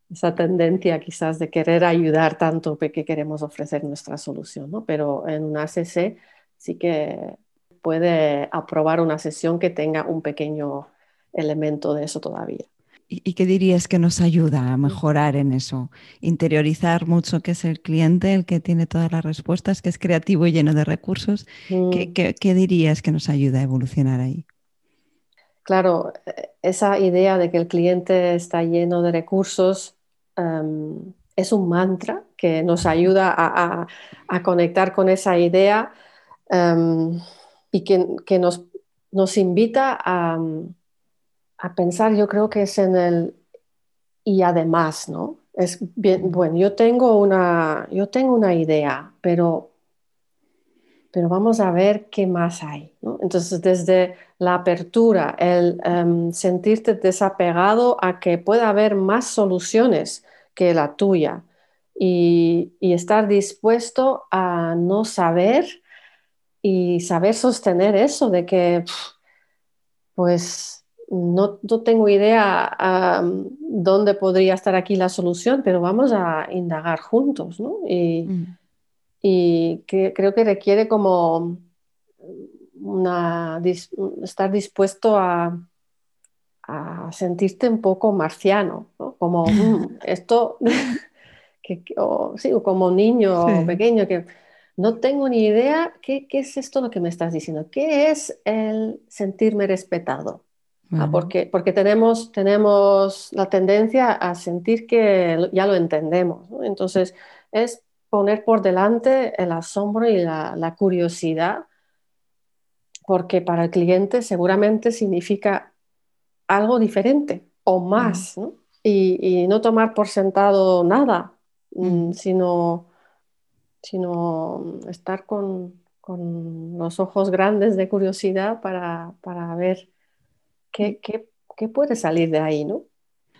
esa, tendencia quizás de querer ayudar tanto que queremos ofrecer nuestra solución. ¿no? Pero en una ACC sí que puede aprobar una sesión que tenga un pequeño elemento de eso todavía. ¿Y qué dirías que nos ayuda a mejorar en eso? Interiorizar mucho que es el cliente el que tiene todas las respuestas, que es creativo y lleno de recursos. ¿Qué, mm. qué dirías que nos ayuda a evolucionar ahí? Claro, esa idea de que el cliente está lleno de recursos em, es un mantra que nos ayuda a, conectar con esa idea em, y que, nos, invita a, pensar, yo creo que es en el y además, ¿no? Es bien, bueno, yo tengo una, yo tengo una idea, pero pero vamos a ver qué más hay. Entonces, desde la apertura, el em, sentirte desapegado a que pueda haber más soluciones que la tuya y, estar dispuesto a no saber y saber sostener eso de que, pues, no, tengo idea dónde podría estar aquí la solución, pero vamos a indagar juntos, ¿no? Y, mm y que creo que requiere como una, estar dispuesto a, a, sentirte un poco marciano, como mm, esto, que, o, sí, como niño pequeño que no tengo ni idea qué, qué, es esto lo que me estás diciendo, qué es el sentirme respetado. Ah, porque, porque tenemos, tenemos la tendencia a sentir que ya lo entendemos. Entonces, es poner por delante el asombro y la, curiosidad, porque para el cliente seguramente significa algo diferente o más, Y, no tomar por sentado nada, mm, sino, sino estar con, los ojos grandes de curiosidad para, ver qué, qué, qué, puede salir de ahí, ¿no?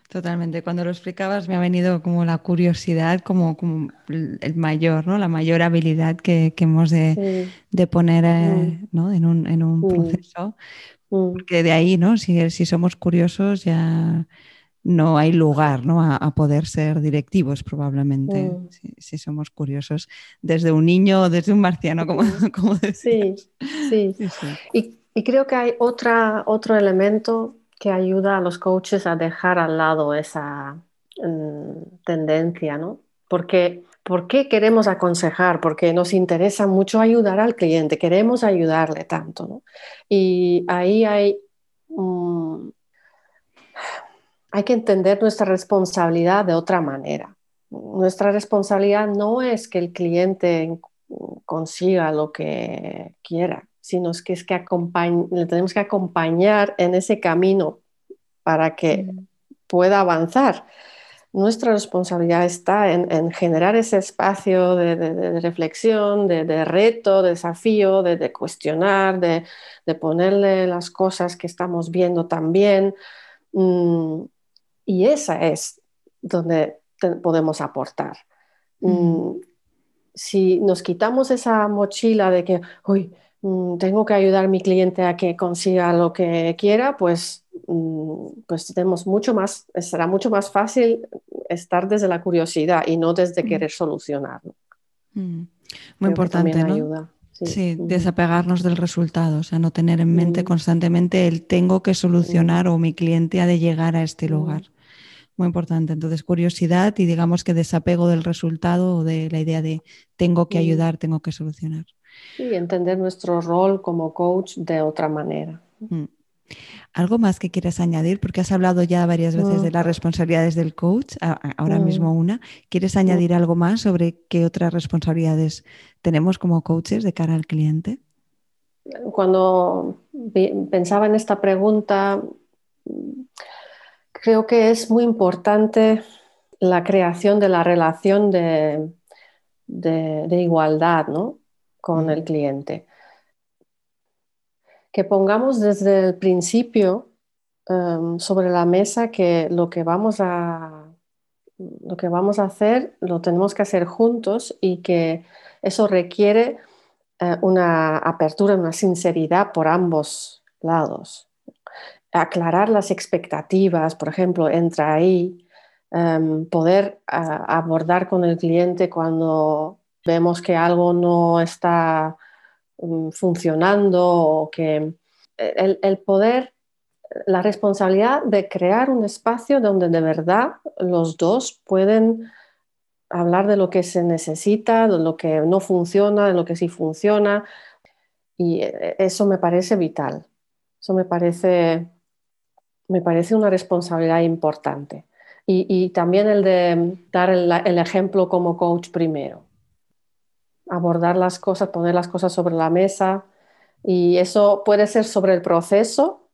Totalmente. Cuando lo explicabas me ha venido como la curiosidad, como, como el mayor, ¿no? La mayor habilidad que, hemos de, poner eh, mm. en un, en un mm. proceso. Mm. Porque de ahí, ¿no? Si, si somos curiosos ya no hay lugar ¿no? A, poder ser directivos probablemente, si, somos curiosos, desde un niño o desde un marciano, como, como Sí, sí. Y, y, creo que hay otra, otro elemento que ayuda a los coaches a dejar al lado esa mm, tendencia, ¿no? Porque, ¿Por qué queremos aconsejar? Porque nos interesa mucho ayudar al cliente, queremos ayudarle tanto, ¿no? Y ahí hay, hay que entender nuestra responsabilidad de otra manera. Nuestra responsabilidad no es que el cliente consiga lo que quiera, sino que es que le tenemos que acompañar en ese camino para que mm. pueda avanzar. Nuestra responsabilidad está en, generar ese espacio de, reflexión, de, reto, de desafío, de, cuestionar, de, ponerle las cosas que estamos viendo también. Mm, y esa es donde podemos aportar. Mm. si nos quitamos esa mochila de que, uy, tengo que ayudar a mi cliente a que consiga lo que quiera, pues, mm, pues tenemos mucho más, será mucho más fácil estar desde la curiosidad y no desde mm. querer solucionarlo. Muy importante, ¿no? Ayuda. Sí. desapegarnos del resultado, o sea, no tener en mente constantemente el tengo que solucionar o mi cliente ha de llegar a este lugar. Muy importante. Entonces, curiosidad y digamos que desapego del resultado o de la idea de tengo que ayudar, tengo que solucionar. Y entender nuestro rol como coach de otra manera. Mm. ¿Algo más que quieras añadir? Porque has hablado ya varias veces de las responsabilidades del coach, ahora mismo una. ¿Quieres añadir algo más sobre qué otras responsabilidades tenemos como coaches de cara al cliente? Cuando pensaba en esta pregunta, creo que es muy importante la creación de la relación de, de igualdad, ¿no? Con el cliente. Que pongamos desde el principio em, sobre la mesa que lo que vamos a lo que vamos a hacer lo tenemos que hacer juntos y que eso requiere eh, una apertura, una sinceridad por ambos lados. Aclarar las expectativas, por ejemplo, entra ahí, em, poder abordar con el cliente cuando vemos que algo no está mm, funcionando o que el, poder, la responsabilidad de crear un espacio donde de verdad los dos pueden hablar de lo que se necesita, de lo que no funciona, de lo que sí funciona. Y eh, eso me parece vital. Eso me parece, me parece una responsabilidad importante. Y, también el de dar el ejemplo como coach primero abordar las cosas, poner las cosas sobre la mesa. Y eso puede ser sobre el proceso,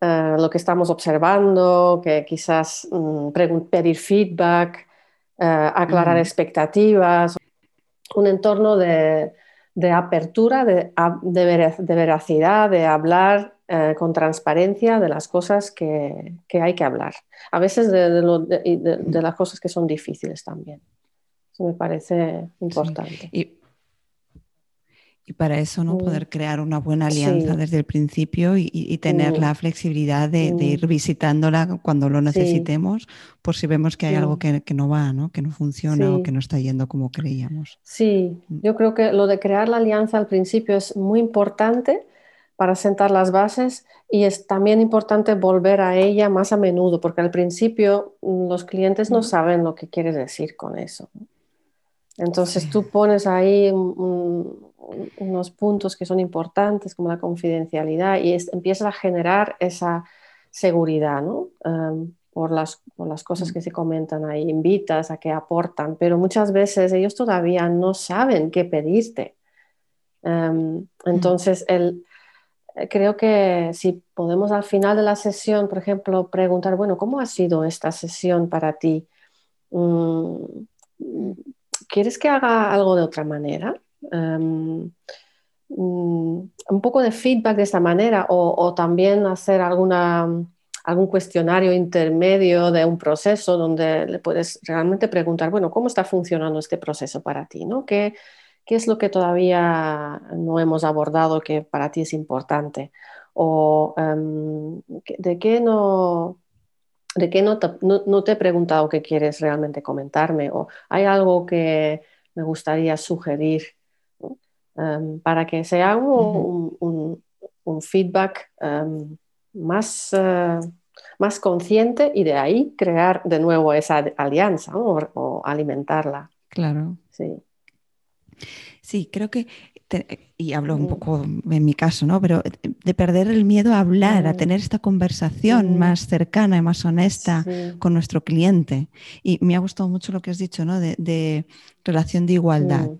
eh, lo que estamos observando, que quizás mm, pedir feedback, eh, aclarar expectativas, un entorno de, apertura, de, veracidad, de hablar eh, con transparencia de las cosas que, hay que hablar. A veces de, las cosas que son difíciles también me parece importante. Y, para eso, ¿no? Mm. Poder crear una buena alianza desde el principio y, tener mm. la flexibilidad de, mm. ir visitándola cuando lo necesitemos, por si vemos que hay algo que, no va, ¿no? Que no funciona o que no está yendo como creíamos. Sí, yo creo que lo de crear la alianza al principio es muy importante para sentar las bases y es también importante volver a ella más a menudo, porque al principio los clientes no saben lo que quieres decir con eso. Entonces tú pones ahí unos puntos que son importantes como la confidencialidad y empiezas a generar esa seguridad ¿no? Por, las, por, las, cosas que se comentan ahí, invitas a que aportan, pero muchas veces ellos todavía no saben qué pedirte. Em, entonces, el, creo que si podemos al final de la sesión, por ejemplo, preguntar, bueno, ¿cómo ha sido esta sesión para ti? Mm, ¿quieres que haga algo de otra manera? Em, mm, un poco de feedback de esta manera o, también hacer alguna algún cuestionario intermedio de un proceso donde le puedes realmente preguntar, bueno, ¿cómo está funcionando este proceso para ti? ¿no? ¿Qué, ¿Qué es lo que todavía no hemos abordado que para ti es importante? ¿O em, de qué no... ¿De qué no te, no te he preguntado qué quieres realmente comentarme? ¿O hay algo que, me gustaría sugerir em, para que sea un, feedback em, más, eh, más consciente y de ahí crear de nuevo esa alianza o, alimentarla. Claro. Sí. Sí, creo que, y hablo un mm. poco en mi caso, ¿no? Pero de perder el miedo a hablar, a mm. tener esta conversación mm. más cercana y más honesta con nuestro cliente. Y me ha gustado mucho lo que has dicho, ¿no? De, relación de igualdad.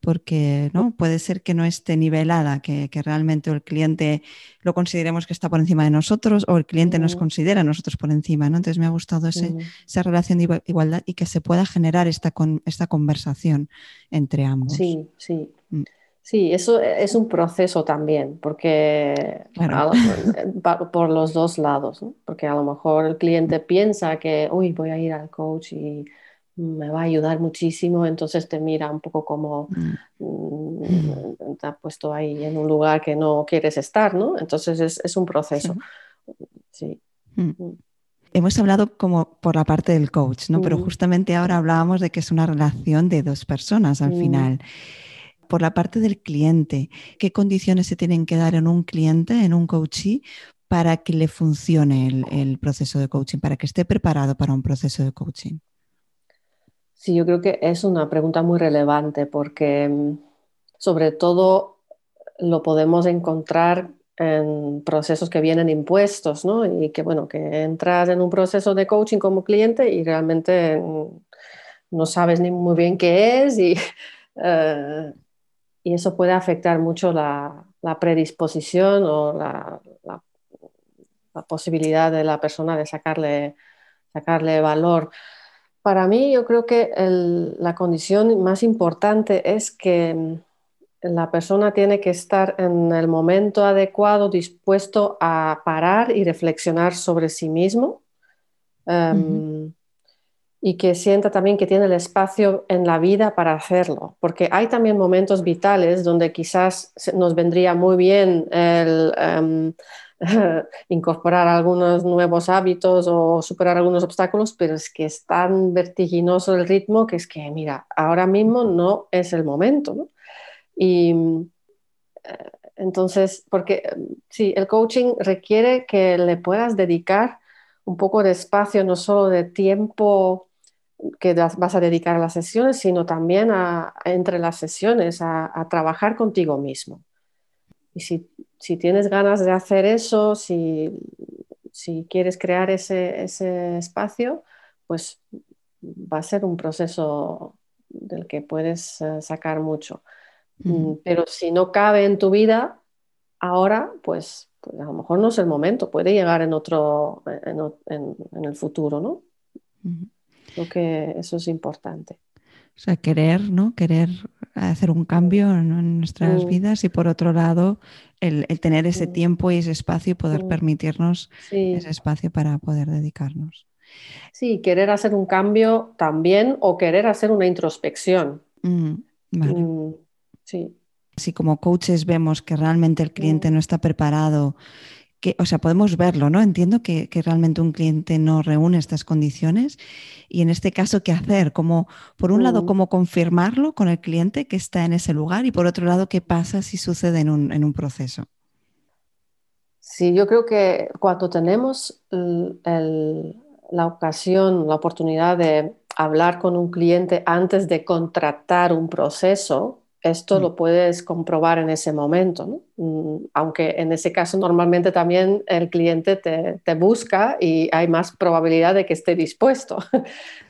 Porque ¿no? puede ser que no esté nivelada, que, realmente el cliente lo consideremos que está por encima de nosotros o el cliente nos considera a nosotros por encima. ¿no? Entonces me ha gustado esa relación de igualdad y que se pueda generar esta, con, esta conversación entre ambos. Sí, sí. Sí, eso es un proceso también, porque por los dos lados, porque a lo mejor el cliente piensa que, uy, voy a ir al coach y me va a ayudar muchísimo, entonces te mira un poco como mm. Mm, te ha puesto ahí en un lugar que no quieres estar, ¿no? Entonces es, un proceso. Sí. Mm. Hemos hablado como por la parte del coach, ¿no? Pero justamente ahora hablábamos de que es una relación de dos personas al final por la parte del cliente, qué condiciones se tienen que dar en un cliente, en un coachee, para que le funcione el, proceso de coaching, para que esté preparado para un proceso de coaching. Sí, yo creo que es una pregunta muy relevante porque mm, sobre todo lo podemos encontrar en procesos que vienen impuestos, ¿no? Y que, bueno, que entras en un proceso de coaching como cliente y realmente mm, no sabes ni muy bien qué es y eh, y eso puede afectar mucho la, predisposición o la, posibilidad de la persona de sacarle, sacarle valor. Para mí, yo creo que la condición más importante es que la persona tiene que estar en el momento adecuado, dispuesto a parar y reflexionar sobre sí mismo. Em, y que sienta también que tiene el espacio en la vida para hacerlo, porque hay también momentos vitales donde quizás nos vendría muy bien em, incorporar algunos nuevos hábitos o superar algunos obstáculos, pero es que es tan vertiginoso el ritmo que es que, mira, ahora mismo no es el momento. Y eh, entonces, porque sí, el coaching requiere que le puedas dedicar un poco de espacio, no solo de tiempo que vas a dedicar a las sesiones, sino también a, entre las sesiones, a, trabajar contigo mismo. Y si, tienes ganas de hacer eso, si, quieres crear ese, espacio, pues va a ser un proceso del que puedes eh, sacar mucho. Mm, pero si no cabe en tu vida ahora, pues, pues, a lo mejor no es el momento, puede llegar en otro, en, el futuro, ¿no? Creo que eso es importante. O sea, querer, ¿no? Querer hacer un cambio en, nuestras mm. vidas y por otro lado, el, tener ese mm. tiempo y ese espacio y poder mm. permitirnos ese espacio para poder dedicarnos. Sí, querer hacer un cambio también o querer hacer una introspección. sí. Si como coaches vemos que realmente el cliente no está preparado o sea, podemos verlo, ¿no? Entiendo que, realmente un cliente no reúne estas condiciones y en este caso, ¿qué hacer? Como, por un lado, mm. cómo confirmarlo con el cliente que está en ese lugar y por otro lado, ¿qué pasa si sucede en un, proceso? Sí, yo creo que cuando tenemos la ocasión, la oportunidad de hablar con un cliente antes de contratar un proceso, esto mm. lo puedes comprobar en ese momento, mm, aunque en ese caso normalmente también el cliente te, busca y hay más probabilidad de que esté dispuesto.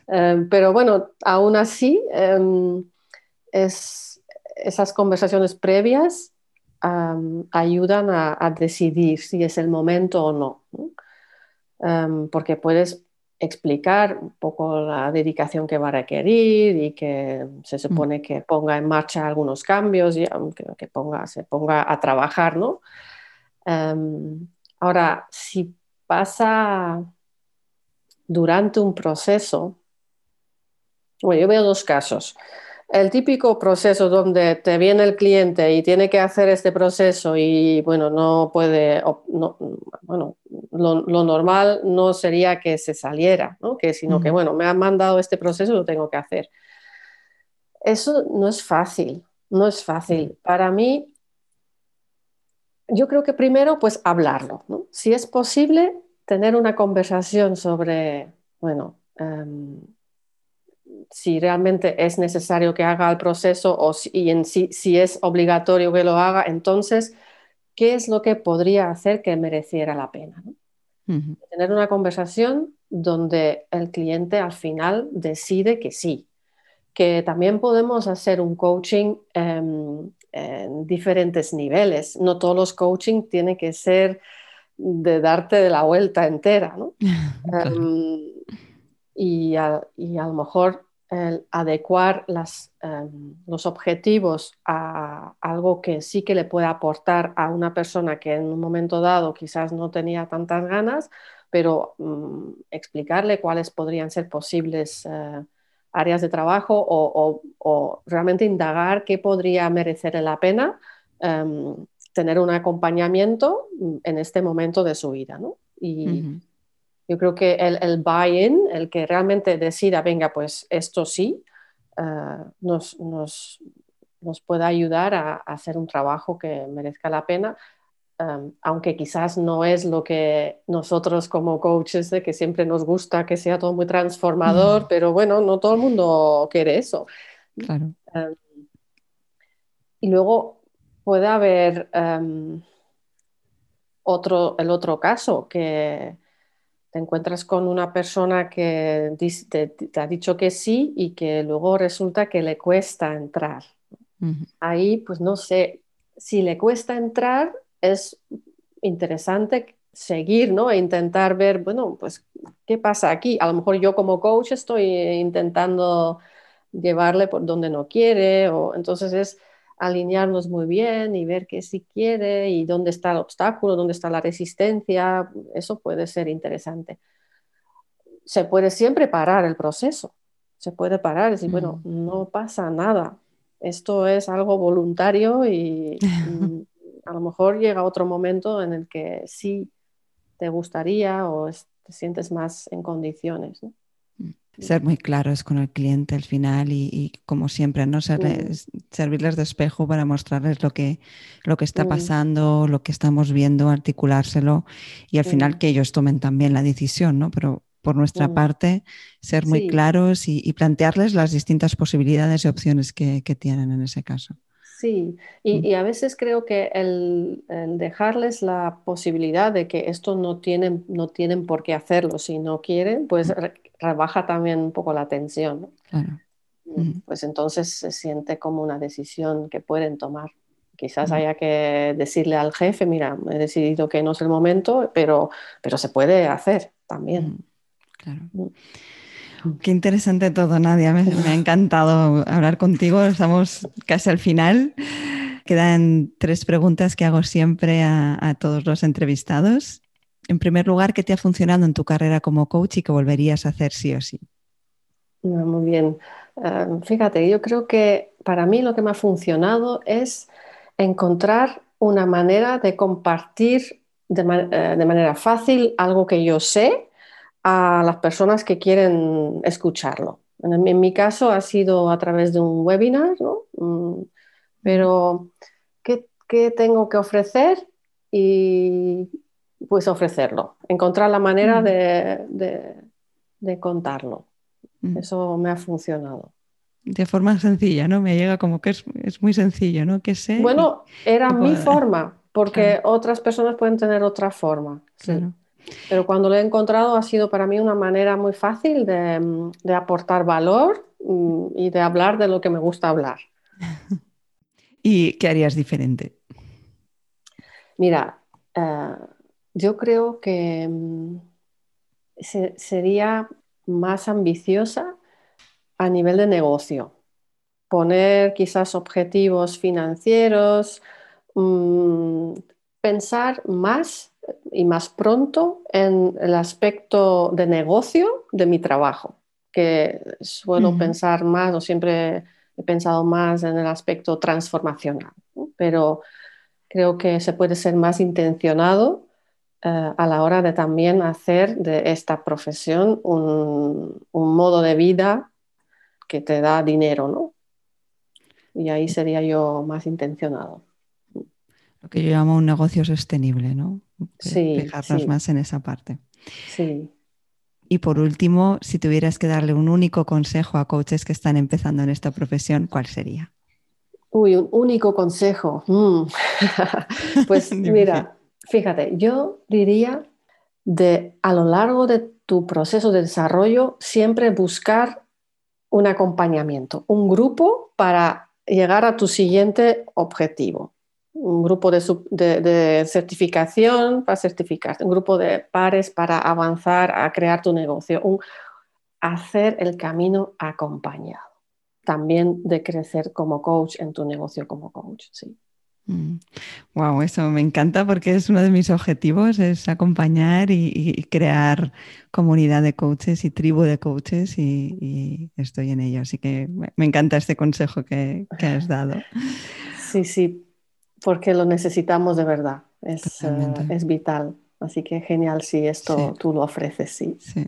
Em, pero bueno, aún así, em, esas conversaciones previas ayudan a, decidir si es el momento o no. Em, porque puedes explicar un poco la dedicación que va a requerir y que se mm. supone que ponga en marcha algunos cambios y que, ponga, se ponga a trabajar, ¿no? Em, ahora, si pasa durante un proceso, bueno, yo veo dos casos. El típico proceso donde te viene el cliente y tiene que hacer este proceso y bueno, no puede, bueno, lo, normal no sería que se saliera, ¿no? que, sino que bueno, me han mandado este proceso, lo tengo que hacer. Eso no es fácil, no es fácil. Para mí, yo creo que primero, pues hablarlo. Si es posible, tener una conversación sobre, bueno, em, si realmente es necesario que haga el proceso o si, y en si es obligatorio que lo haga, entonces, ¿qué es lo que podría hacer que mereciera la pena? Tener una conversación donde el cliente al final decide que sí, que también podemos hacer un coaching em, en diferentes niveles. No todos los coaching tienen que ser de darte de la vuelta entera, ¿no? Em, y, a, lo mejor el adecuar em, los objetivos a algo que sí que le puede aportar a una persona que en un momento dado quizás no tenía tantas ganas, pero mm, explicarle cuáles podrían ser posibles eh, áreas de trabajo o, realmente indagar qué podría merecer la pena em, tener un acompañamiento en este momento de su vida. ¿no? Yo creo que el, el buy-in, el que realmente decida, venga, pues esto sí, eh, nos, nos, nos, puede ayudar a, hacer un trabajo que merezca la pena. Em, aunque quizás no es lo que nosotros como coaches, de que siempre nos gusta que sea todo muy transformador, pero bueno, no todo el mundo quiere eso. Claro. Em, y luego puede haber em, otro, el otro caso, que te encuentras con una persona que te, ha dicho que sí y que luego resulta que le cuesta entrar. Ahí, pues no sé, si le cuesta entrar, es interesante seguir, ¿no? E intentar ver, bueno, pues, ¿qué pasa aquí? A lo mejor yo como coach estoy intentando llevarle por donde no quiere, o entonces es alinearnos muy bien y ver qué sí quiere y dónde está el obstáculo, dónde está la resistencia, eso puede ser interesante. Se puede siempre parar el proceso, se puede parar y decir, bueno, no pasa nada, esto es algo voluntario y a lo mejor llega otro momento en el que sí te gustaría o te sientes más en condiciones. ¿no? Ser muy claros con el cliente al final y, como siempre, ¿no? servirles de espejo para mostrarles lo que, lo que está pasando, lo que estamos viendo, articulárselo y al final que ellos tomen también la decisión, ¿no? Pero por nuestra parte, ser muy claros y, plantearles las distintas posibilidades y opciones que tienen en ese caso. Sí, y, a veces creo que el, dejarles la posibilidad de que esto no tienen, no tienen por qué hacerlo si no quieren, pues rebaja también un poco la tensión. Mm, pues entonces se siente como una decisión que pueden tomar. Quizás haya que decirle al jefe, mira, he decidido que no es el momento, pero, pero se puede hacer también. Claro. Mm. Qué interesante todo, Nadia. Me, ha encantado hablar contigo. Estamos casi al final. Quedan tres preguntas que hago siempre a, todos los entrevistados. En primer lugar, ¿qué te ha funcionado en tu carrera como coach y que volverías a hacer sí o sí? Muy bien. Eh, fíjate, yo creo que para mí lo que me ha funcionado es encontrar una manera de compartir de, eh, de manera fácil algo que yo sé a las personas que quieren escucharlo. En, mi caso ha sido a través de un webinar, ¿no? Mm, pero ¿qué, tengo que ofrecer? Y pues ofrecerlo, encontrar la manera de, contarlo. Eso me ha funcionado. De forma sencilla, ¿no? Me llega como que es, muy sencillo, ¿no? Que sé. Bueno, era mi forma, porque otras personas pueden tener otra forma. Claro. Pero cuando lo he encontrado ha sido para mí una manera muy fácil de, aportar valor mm, y de hablar de lo que me gusta hablar. ¿Y qué harías diferente? Mira, eh, yo creo que mm, sería más ambiciosa a nivel de negocio. Poner quizás objetivos financieros, mm, pensar más y más pronto en el aspecto de negocio de mi trabajo, que suelo pensar más o siempre he pensado más en el aspecto transformacional, pero creo que se puede ser más intencionado eh, a la hora de también hacer de esta profesión un, un, modo de vida que te da dinero, ¿no? Y ahí sería yo más intencionado. Lo que yo llamo un negocio sostenible, ¿no? Sí. Fijarnos más en esa parte. Sí. Y por último, si tuvieras que darle un único consejo a coaches que están empezando en esta profesión, ¿cuál sería? Uy, un único consejo. Mm. pues mira, fíjate, yo diría de a lo largo de tu proceso de desarrollo siempre buscar un acompañamiento, un grupo para llegar a tu siguiente objetivo un grupo de, certificación para certificarte, un grupo de pares para avanzar a crear tu negocio, un, hacer el camino acompañado. También de crecer como coach en tu negocio como coach, sí. Wow, mm. eso me encanta porque es uno de mis objetivos, es acompañar y, crear comunidad de coaches y tribu de coaches y, estoy en ello. Así que me encanta este consejo que, que has dado. Sí, sí, porque lo necesitamos de verdad, es, eh, es vital. Así que genial si esto tú lo ofreces, sí. sí.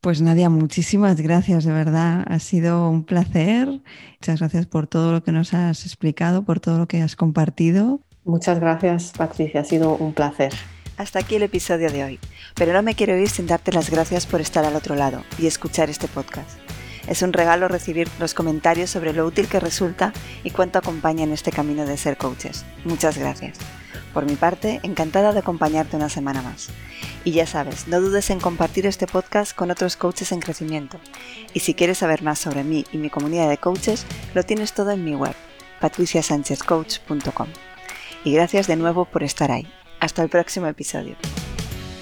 Pues Nadia, muchísimas gracias, de verdad. Ha sido un placer. Muchas gracias por todo lo que nos has explicado, por todo lo que has compartido. Muchas gracias, Patricia. Ha sido un placer. Hasta aquí el episodio de hoy. Pero no me quiero ir sin darte las gracias por estar al otro lado y escuchar este podcast. Es un regalo recibir los comentarios sobre lo útil que resulta y cuánto acompaña en este camino de ser coaches. Muchas gracias. Por mi parte, encantada de acompañarte una semana más. Y ya sabes, no dudes en compartir este podcast con otros coaches en crecimiento. Y si quieres saber más sobre mí y mi comunidad de coaches, lo tienes todo en mi web, patriciasanchezcoach.com. Y gracias de nuevo por estar ahí. Hasta el próximo episodio.